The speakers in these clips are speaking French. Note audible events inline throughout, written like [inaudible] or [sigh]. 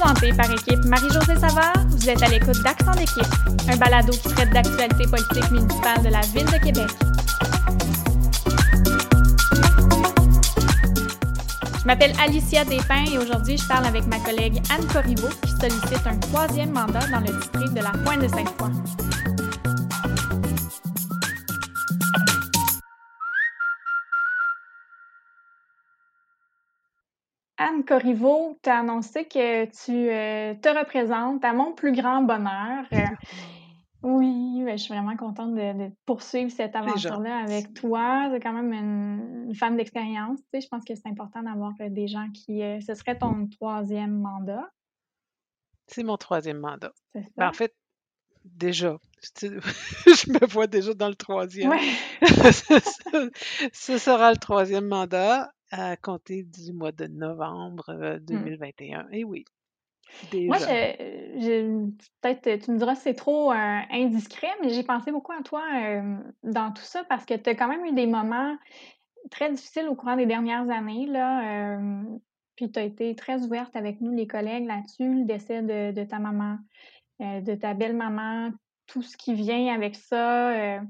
Présenté par équipe Marie-Josée Savard, vous êtes à l'écoute d'Accent d'équipe, un balado qui traite d'actualité politique municipale de la Ville de Québec. Je m'appelle Alicia Despins et aujourd'hui, je parle avec ma collègue Anne Corriveau qui sollicite un troisième mandat dans le district de la Pointe Anne Corriveau, tu as annoncé que tu euh, te représentes à mon plus grand bonheur. Euh, oui, ben, je suis vraiment contente de, poursuivre cette aventure-là avec toi. Es quand même une, femme d'expérience. Tu sais, je pense que c'est important d'avoir euh, des gens qui. ce serait ton troisième mandat. C'est mon troisième mandat. Ben, en fait, déjà, [laughs] je me vois déjà dans le troisième. [laughs] ce sera le troisième mandat à compter du mois de novembre 2021. Mmh. Et oui. Moi, peut-être, tu me diras c'est trop indiscret, mais j'ai pensé beaucoup à toi dans tout ça parce que tu as quand même eu des moments très difficiles au courant des dernières années. Là, puis tu as été très ouverte avec nous, les collègues, là-dessus, le décès de, ta maman, de ta belle-maman, tout ce qui vient avec ça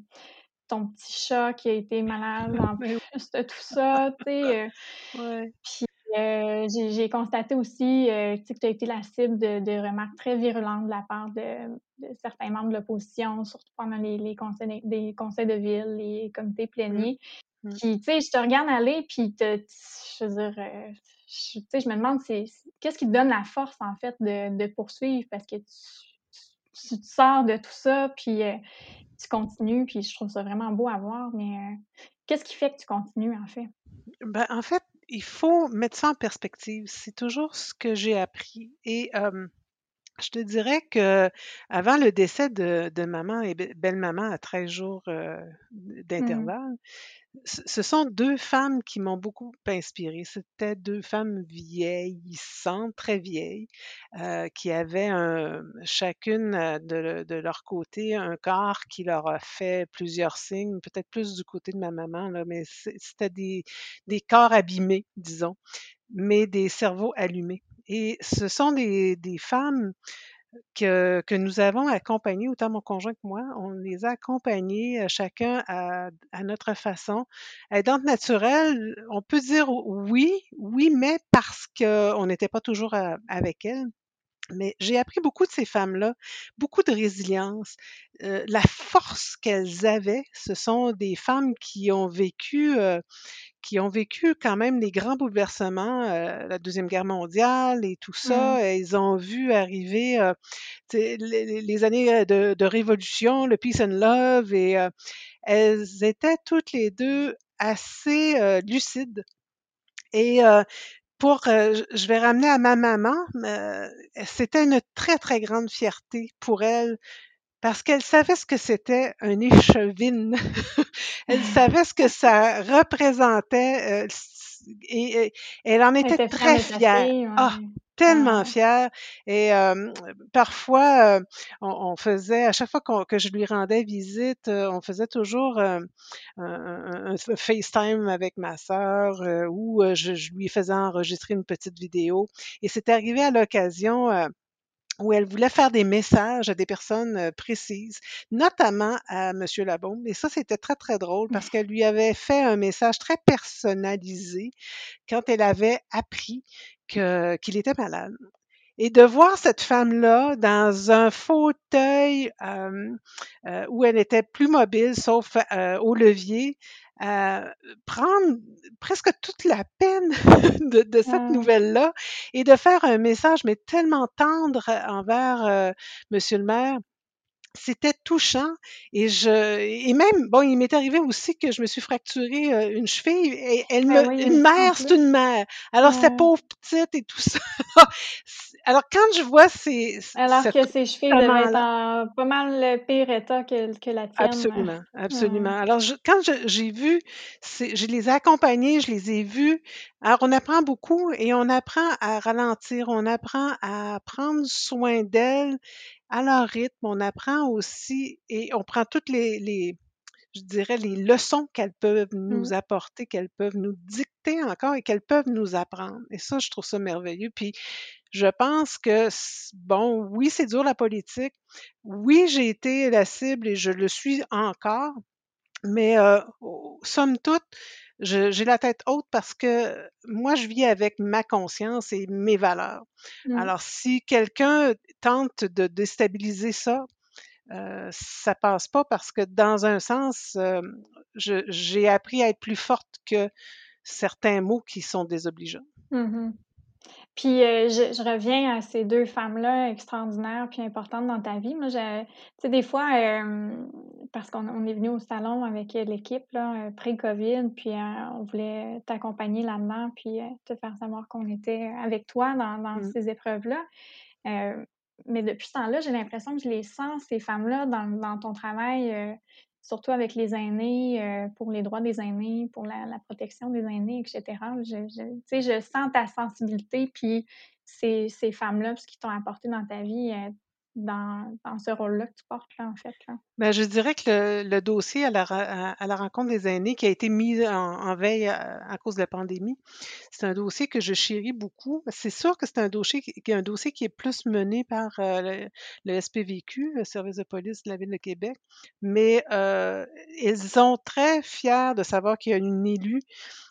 ton petit chat qui a été malade en [laughs] plus de tout ça, tu sais. Euh, puis euh, j'ai constaté aussi euh, que tu as été la cible de, remarques très virulentes de la part de, certains membres de l'opposition, surtout pendant les, conseils, des conseils de ville, les comités mmh. pléniers. Mmh. Puis, tu sais, je te regarde aller, puis je veux dire, je, je me demande, qu'est-ce qui te donne la force, en fait, de, poursuivre, parce que tu, tu, sors de tout ça, puis tu continues, puis je trouve ça vraiment beau à voir, mais qu'est-ce qui fait que tu continues, en fait? Ben, en fait, il faut mettre ça en perspective. C'est toujours ce que j'ai appris. Et je te dirais que avant le décès de, maman et belle-maman à 13 jours mmh. d'intervalle, ce sont deux femmes qui m'ont beaucoup inspirée. C'était deux femmes vieillissantes, très vieilles, euh, qui avaient chacune euh, de, leur côté un corps qui leur a fait plusieurs signes, peut-être plus du côté de ma maman, là, mais c'était des, corps abîmés, disons, mais des cerveaux allumés. Et ce sont des femmes que, nous avons accompagnés, autant mon conjoint que moi, on les a accompagnés chacun à, notre façon. Aidante naturelle, on peut dire oui, oui, mais parce qu'on n'était pas toujours avec elles. Mais j'ai appris beaucoup de ces femmes-là, beaucoup de résilience, la force qu'elles avaient. Ce sont des femmes qui ont vécu, qui ont vécu quand même les grands bouleversements, euh, la Deuxième Guerre mondiale et tout ça. Mmh. Ils ont vu arriver euh, les, années euh, de, révolution, le peace and love, et elles étaient toutes les deux assez lucides. Et pour, je vais ramener à ma maman, c'était une très, très grande fierté pour elle parce qu'elle savait ce que c'était un échevine. [laughs] elle savait ce que [laughs] ça représentait euh, et, elle en était très fière. Ah, tellement fière. Et parfois, euh, on, faisait, à chaque fois que je lui rendais visite, euh, on faisait toujours un, FaceTime avec ma sœur où je, je, lui faisais enregistrer une petite vidéo. Et c'est arrivé à l'occasion où elle voulait faire des messages à des personnes précises, notamment à M. Labaume. Et ça, c'était très, très drôle parce qu'elle lui avait fait un message très personnalisé quand elle avait appris qu'il était malade. Et de voir cette femme-là dans un fauteuil où elle était plus mobile, sauf au levier, prendre presque toute la peine [laughs] de, cette mmh. nouvelle-là et de faire un message, mais tellement tendre envers euh, Monsieur le maire. C'était touchant et je et même bon il m'est arrivé aussi que je me suis fracturé euh, une cheville et elle ben me une mère c'est une mère. Alors c'est pauvre petite et tout ça [laughs] alors quand je vois ces alors que ces chevilles devaient être en pas mal le pire état que, que la tienne absolument absolument alors quand j'ai vu je les ai accompagnés je les ai vus alors on apprend beaucoup et on apprend à ralentir on apprend à prendre soin d'elles à leur rythme, on apprend aussi et on prend toutes les, je dirais, les leçons qu'elles peuvent nous mmh. apporter, qu'elles peuvent nous dicter encore et qu'elles peuvent nous apprendre. Et ça, je trouve ça merveilleux. Puis, Je pense que, bon, oui, c'est dur la politique. Oui, j'ai été la cible et je le suis encore. Mais euh, somme toute, j'ai la tête haute parce que moi, je vis avec ma conscience et mes valeurs. Mmh. Alors, si quelqu'un tente de déstabiliser ça, euh, ça passe pas parce que dans un sens, euh, j'ai appris à être plus forte que certains mots qui sont désobligeants. Mmh puis, euh, je je reviens à ces deux femmes-là extraordinaires puis importantes dans ta vie. Moi, je tu sais, des fois, parce qu'on on est venu au salon avec, l'équipe, là, pré-covid, puis, on voulait t'accompagner là-dedans, puis, te faire savoir qu'on était avec toi dans dans Mmh. ces épreuves-là. mais depuis ce temps-là, j'ai l'impression que je les sens, ces femmes-là, dans dans ton travail, surtout avec les aînés, euh, pour les droits des aînés, pour la, protection des aînés, etc. Je, je, je sens ta sensibilité, puis ces, ces femmes-là, ce qu'ils t'ont apporté dans ta vie, euh, dans, ce rôle-là que tu portes, là, en fait. Là? Bien, je dirais que le, dossier à la, rencontre des aînés qui a été mis en, veille à, cause de la pandémie, c'est un dossier que je chéris beaucoup. C'est sûr que c'est un dossier, qui, un dossier qui est plus mené par euh, le, SPVQ, le service de police de la Ville de Québec, mais euh, ils sont très fiers de savoir qu'il y a une élue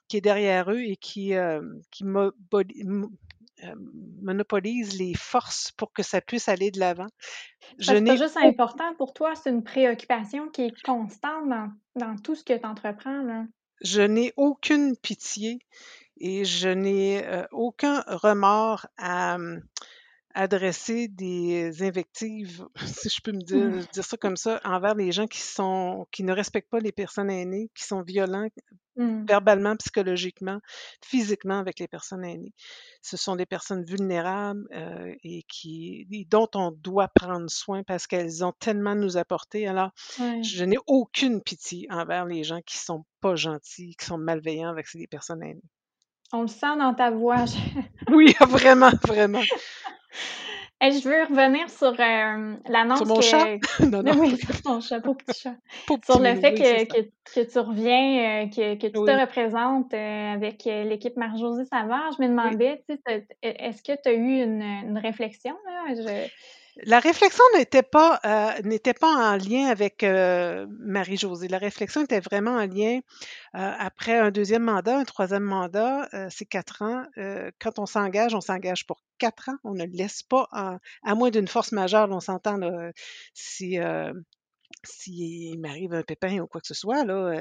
qui est derrière eux et qui, euh, qui euh, monopolise les forces pour que ça puisse aller de l'avant. C'est pas juste important pour toi, c'est une préoccupation qui est constante dans, dans tout ce que tu entreprends. Je n'ai aucune pitié et je n'ai euh, aucun remords à hum, adresser des invectives, [laughs] si je peux me dire, [laughs] dire ça comme ça, envers les gens qui sont qui ne respectent pas les personnes aînées, qui sont violents Mmh. verbalement, psychologiquement, physiquement avec les personnes aînées. Ce sont des personnes vulnérables euh, et qui, dont on doit prendre soin parce qu'elles ont tellement nous apporté. Alors, je n'ai aucune pitié envers les gens qui sont pas gentils, qui sont malveillants avec ces personnes aînées. On le sent dans ta voix. oui, vraiment, vraiment. [laughs] je veux revenir sur euh, l'annonce Sur mon que... chat? [laughs] non, non. [laughs] Oui, sur ton chat, pauvre petit chat. [laughs] sur le fait que, que, que, tu reviens, euh, que, que tu te représentes euh, avec l'équipe Marie-Josée Savard. Je me demandais, est-ce que tu as eu une, une réflexion? Là? Je... La réflexion n'était pas, euh, n'était pas en lien avec euh, Marie-Josée. La réflexion était vraiment en lien euh, après un deuxième mandat, un troisième mandat, c'est quatre ans. quand on s'engage, on s'engage pour quatre ans. On ne laisse pas, à moins d'une force majeure, on s'entend si s'il m'arrive un pépin ou quoi que ce soit, là,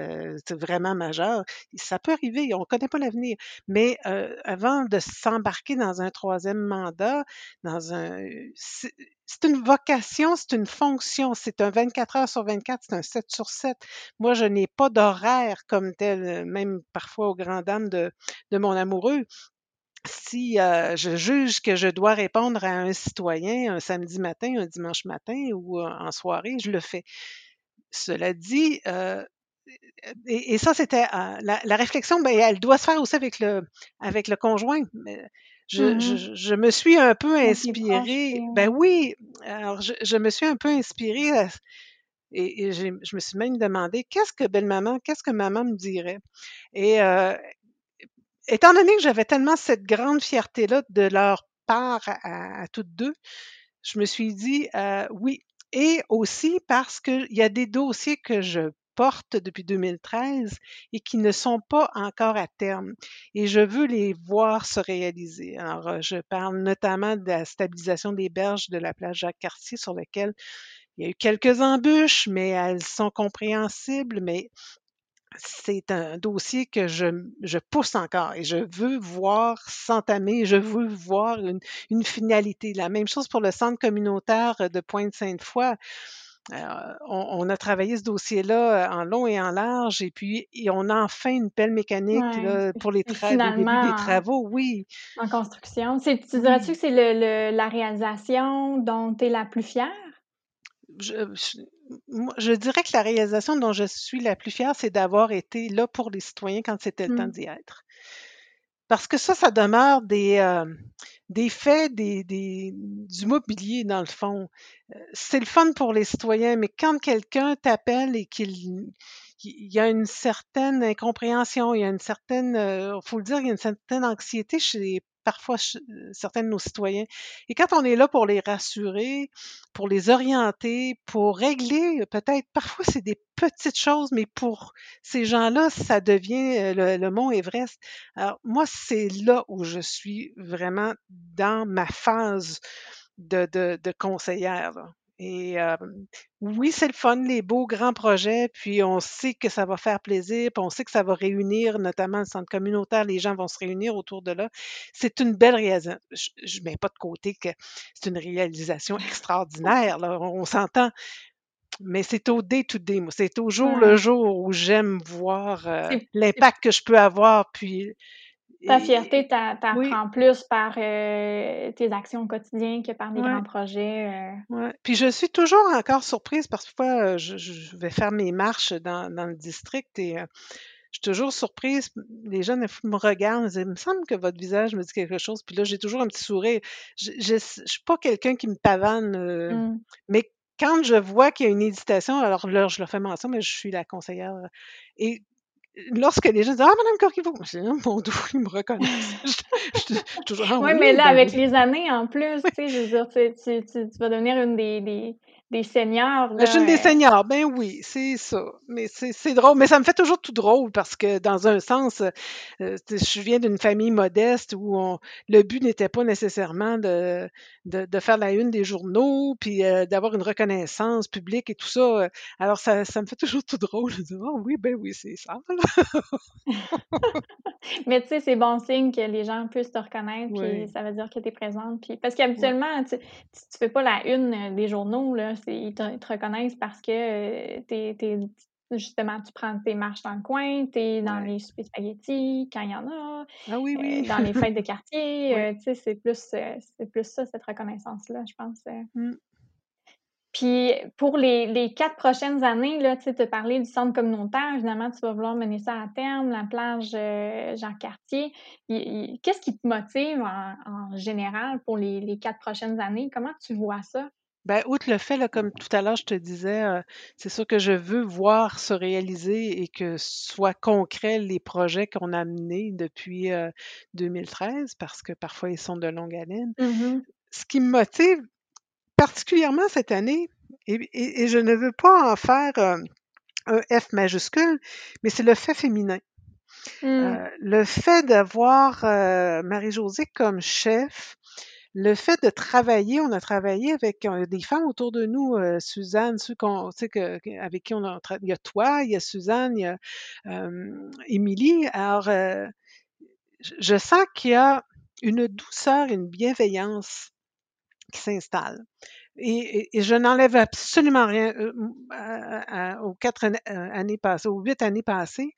c'est vraiment majeur, ça peut arriver, on ne connaît pas l'avenir. Mais avant de s'embarquer dans un troisième mandat, dans un. C'est une vocation, c'est une fonction, c'est un 24 heures sur 24, c'est un 7 sur 7. Moi, je n'ai pas d'horaire comme tel, même parfois aux grandes dames de, de mon amoureux si je juge que je dois répondre à un citoyen un samedi matin, un dimanche matin ou en soirée, je le fais. Cela dit, et, ça, c'était la, réflexion, ben, elle doit se faire aussi avec le, avec le conjoint. Je, mmh je, me suis un peu inspirée. Ben oui, alors je, me suis un peu inspirée et, je me suis même demandé qu'est-ce que belle-maman, qu'est-ce que maman me dirait? Et étant donné que j'avais tellement cette grande fierté-là de leur part à, toutes deux, je me suis dit euh, oui. Et aussi parce qu'il y a des dossiers que je porte depuis 2013 et qui ne sont pas encore à terme. Et je veux les voir se réaliser. Alors, je parle notamment de la stabilisation des berges de la plage Jacques-Cartier sur laquelle il y a eu quelques embûches, mais elles sont compréhensibles. Mais c'est un dossier que je, pousse encore et je veux voir s'entamer, je veux voir une, finalité. La même chose pour le centre communautaire de Pointe-Sainte-Foy. Euh, on, a travaillé ce dossier-là en long et en large, et puis on a enfin une pelle mécanique pour les, début des travaux, oui. En construction. Tu dirais-tu que c'est la réalisation dont tu es la plus fière? je, dirais que la réalisation dont je suis la plus fière, c'est d'avoir été là pour les citoyens quand c'était le temps mmh. d'y être. Parce que ça, ça demeure des, euh, des faits, des, du mobilier dans le fond. Euh, c'est le fun pour les citoyens, mais quand quelqu'un t'appelle et qu'il il y a une certaine incompréhension, il y a une certaine, il euh, faut le dire, il y a une certaine anxiété chez les parfois certains de nos citoyens. Et quand on est là pour les rassurer, pour les orienter, pour régler peut-être, parfois c'est des petites choses, mais pour ces gens-là, ça devient le, le mont Everest. Alors moi, c'est là où je suis vraiment dans ma phase de, de, conseillère. Et euh, oui, c'est le fun, les beaux grands projets, puis on sait que ça va faire plaisir, puis on sait que ça va réunir notamment le centre communautaire, les gens vont se réunir autour de là. C'est une belle réalisation. Je ne mets pas de côté que c'est une réalisation extraordinaire, là, on, s'entend. Mais c'est au day-to-day, moi. C'est au jour le jour où j'aime voir euh, l'impact que je peux avoir, puis ta fierté, t'apprends plus par euh, tes actions au quotidien que par des grands projets. Euh. Ouais. Puis je suis toujours encore surprise parce que parfois, euh, je, vais faire mes marches dans, le district et je suis toujours surprise. Les jeunes me regardent, me disent, il me semble que votre visage me dit quelque chose. Puis là, j'ai toujours un petit sourire. Je ne suis pas quelqu'un qui me pavane, mmh. mais quand je vois qu'il y a une hésitation, alors là, je le fais mention, mais je suis la conseillère. Et lorsque les gens disent Ah, Madame dis, oh, mon dos, ils me reconnaissent. je, toujours, ah oui, mais là, ben avec les années en plus, tu sais, je veux dire, tu, tu, tu, vas devenir une des, des, des seniors. Là, une des euh. seniors, ben oui, c'est ça. Mais c'est drôle. Mais ça me fait toujours tout drôle parce que, dans un sens, euh, je viens d'une famille modeste où le but n'était pas nécessairement de, de, faire la une des journaux, puis euh, d'avoir une reconnaissance publique et tout ça. Alors, ça, ça me fait toujours tout drôle. Dis, oh oui, ben oui, c'est ça. [laughs] mais tu sais, c'est bon signe que les gens puissent te reconnaître, puis ça veut dire que tu es présente. Puis... Parce qu'habituellement, tu, tu fais pas la une des journaux, là ils te, reconnaissent parce que euh, justement, tu prends tes marches dans le coin, tu es dans les soupers spaghettis quand il y en a, ah oui, oui. Euh, dans les fêtes de [laughs] quartier. Euh, c'est plus, plus ça, cette reconnaissance-là, je pense. Mmh. Puis pour les, quatre prochaines années, là, tu as parlé du centre communautaire. Évidemment, tu vas vouloir mener ça à terme, la plage Jean-Cartier. Qu'est-ce qui te motive en, général pour les, les, quatre prochaines années? Comment tu vois ça? Ben, outre le fait, là, comme tout à l'heure, je te disais, euh, c'est sûr que je veux voir se réaliser et que soient concrets les projets qu'on a menés depuis 2013, euh, parce que parfois ils sont de longue haleine. Mmh Ce qui me motive particulièrement cette année, et, je ne veux pas en faire euh, un F majuscule, mais c'est le fait féminin. Mmh. le fait d'avoir Marie-Josée comme chef, le fait de travailler, on a travaillé avec des femmes autour de nous, euh, Suzanne, ceux que, avec qui on a il y a toi, il y a Suzanne, il y a Émilie. Alors, euh, je sens qu'il y a une douceur, une bienveillance qui s'installe. Et, je n'enlève absolument rien euh, aux quatre années passées, aux huit années passées,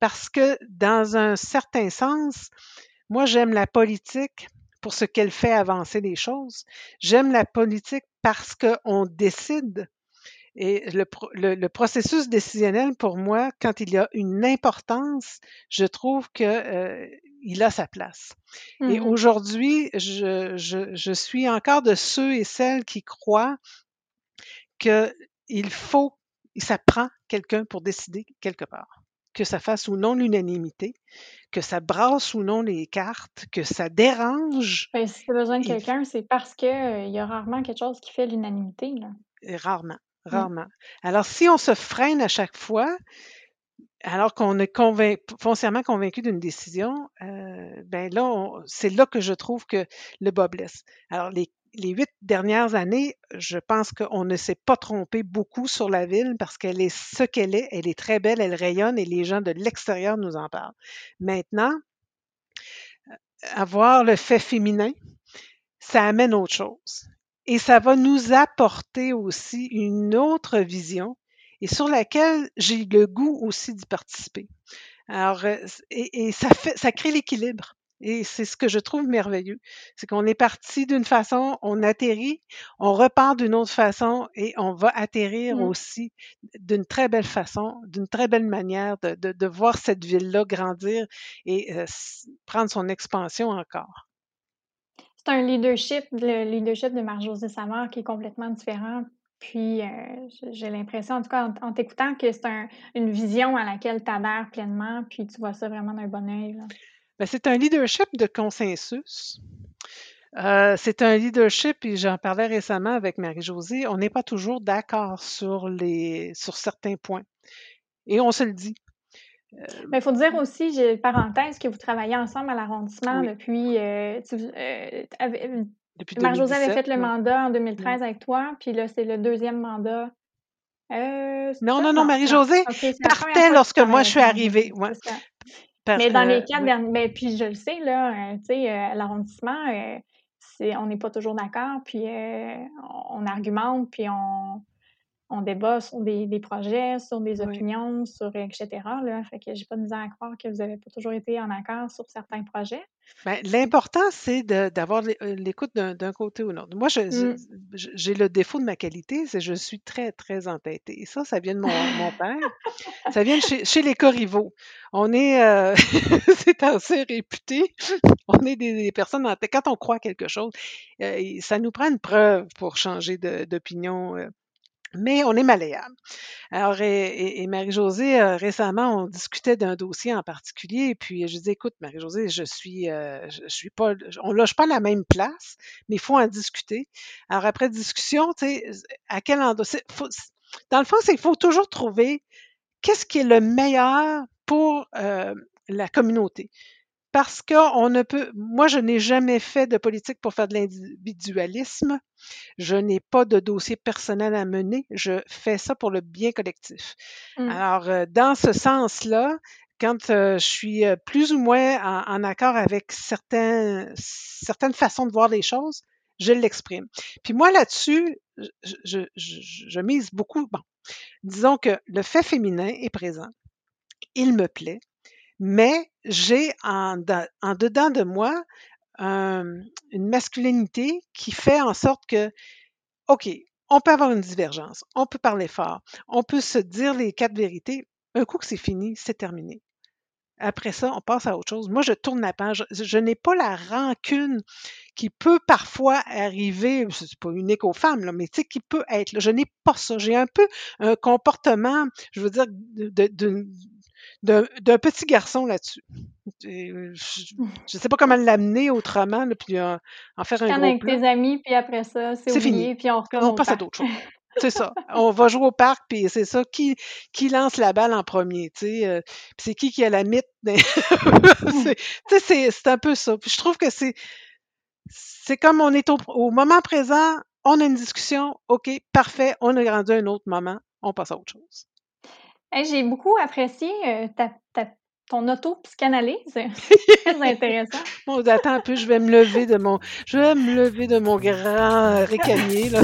parce que dans un certain sens, moi j'aime la politique pour ce qu'elle fait avancer les choses. J'aime la politique parce qu'on décide. Et le, processus décisionnel, pour moi, quand il y a une importance, je trouve qu'il euh, a sa place. Et mmh aujourd'hui, je, je, suis encore de ceux et celles qui croient qu'il faut, ça prend quelqu'un pour décider quelque part que ça fasse ou non l'unanimité, que ça brasse ou non les cartes, que ça dérange. Ben, si tu as besoin de quelqu'un, c'est parce qu'il euh, y a rarement quelque chose qui fait l'unanimité. Rarement, mmh. rarement. Alors, si on se freine à chaque fois, alors qu'on est foncièrement convaincu d'une décision, euh, ben là, c'est là que je trouve que le bas blesse. Alors, les les huit dernières années, je pense qu'on ne s'est pas trompé beaucoup sur la ville parce qu'elle est ce qu'elle est. Elle est très belle, elle rayonne et les gens de l'extérieur nous en parlent. Maintenant, euh, avoir le fait féminin, ça amène autre chose. Et ça va nous apporter aussi une autre vision et sur laquelle j'ai le goût aussi d'y participer. Alors, euh, et, ça, fait, ça crée l'équilibre. Et c'est ce que je trouve merveilleux. C'est qu'on est parti d'une façon, on atterrit, on repart d'une autre façon et on va atterrir mmh. aussi d'une très belle façon, d'une très belle manière de, de, voir cette ville-là grandir et euh, prendre son expansion encore. C'est un leadership, le leadership de Marc-Josée Samar qui est complètement différent. Puis, euh, j'ai l'impression, en tout cas, en, t'écoutant, que c'est une vision à laquelle tu adhères pleinement, puis tu vois ça vraiment d'un bon oeil. Ben, c'est un leadership de consensus. Euh, c'est un leadership, et j'en parlais récemment avec Marie-Josée, on n'est pas toujours d'accord sur, les, sur certains points. Et on se le dit. Mais ben, il faut dire aussi, j'ai parenthèse, que vous travaillez ensemble à l'arrondissement depuis. Euh, euh, Marie-Josée avait fait le mandat en 2013 avec toi, puis là, c'est le deuxième mandat. non, non, non, Marie-Josée partait lorsque moi je suis arrivée. Ouais. Mais dans les quatre derniers, ben, puis je le sais, là, tu sais, à l'arrondissement, on n'est pas toujours d'accord, puis euh, on argumente, puis on, on débat sur des, projets, sur des opinions, sur etc. Là. Fait que j'ai pas de misère à croire que vous n'avez pas toujours été en accord sur certains projets. Ben, l'important, c'est d'avoir euh, l'écoute d'un côté ou de l'autre. Moi, mmh. j'ai le défaut de ma qualité, c'est que je suis très, très entêtée. Et ça, ça vient de mon, père. ça vient de chez, les Corriveau. On est, euh, [laughs] c'est assez réputé. On est des, personnes entêtées. Quand on croit quelque chose, euh, ça nous prend une preuve pour changer d'opinion mais on est malléable. Alors, et, Marie-Josée, euh, récemment, on discutait d'un dossier en particulier, et puis je dis, écoute, Marie-Josée, je suis, euh, je, suis pas, on loge pas la même place, mais il faut en discuter. Alors, après discussion, tu sais, à quel endroit, dans le fond, c'est qu'il faut toujours trouver qu'est-ce qui est le meilleur pour euh, la communauté. Parce qu'on ne peut, moi, je n'ai jamais fait de politique pour faire de l'individualisme. Je n'ai pas de dossier personnel à mener. Je fais ça pour le bien collectif. Mmh. Alors, euh, dans ce sens-là, quand euh, je suis euh, plus ou moins en, accord avec certains, certaines façons de voir les choses, je l'exprime. Puis moi, là-dessus, je, je, mise beaucoup. Bon, disons que le fait féminin est présent. Il me plaît mais j'ai en, dedans de moi une masculinité qui fait en sorte que, OK, on peut avoir une divergence, on peut parler fort, on peut se dire les quatre vérités. Un coup que c'est fini, c'est terminé. Après ça, on passe à autre chose. Moi, je tourne la page. Je, n'ai pas la rancune qui peut parfois arriver, c'est pas unique aux femmes, mais tu sais, qui peut être. je n'ai pas ça. J'ai un peu un comportement, je veux dire, de, d'un petit garçon là-dessus. Je ne sais pas comment l'amener autrement, puis euh, en faire un gros avec tes amis, puis après ça, c'est fini. puis on On passe à d'autres choses. [laughs] C'est ça. On va jouer au parc, puis c'est ça. Qui, qui lance la balle en premier, tu sais? Euh, c'est qui qui a la mythe? [laughs] [laughs] c'est un peu ça. Puis je trouve que c'est c'est comme on est au, au, moment présent, on a une discussion, OK, parfait, on a grandi un autre moment, on passe à autre chose j'ai beaucoup apprécié euh, ta, ta, ton auto-psychanalyse. C'est [laughs] très intéressant. bon, attends un peu, je vais me lever de mon, je vais me lever de mon grand récanier. [laughs]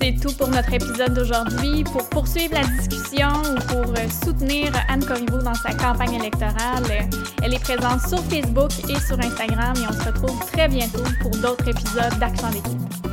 C'est tout pour notre épisode d'aujourd'hui. Pour poursuivre la discussion ou pour euh, soutenir Anne Corriveau dans sa campagne électorale, elle est présente sur Facebook et sur Instagram et on se retrouve très bientôt pour d'autres épisodes d'Action d'équipe.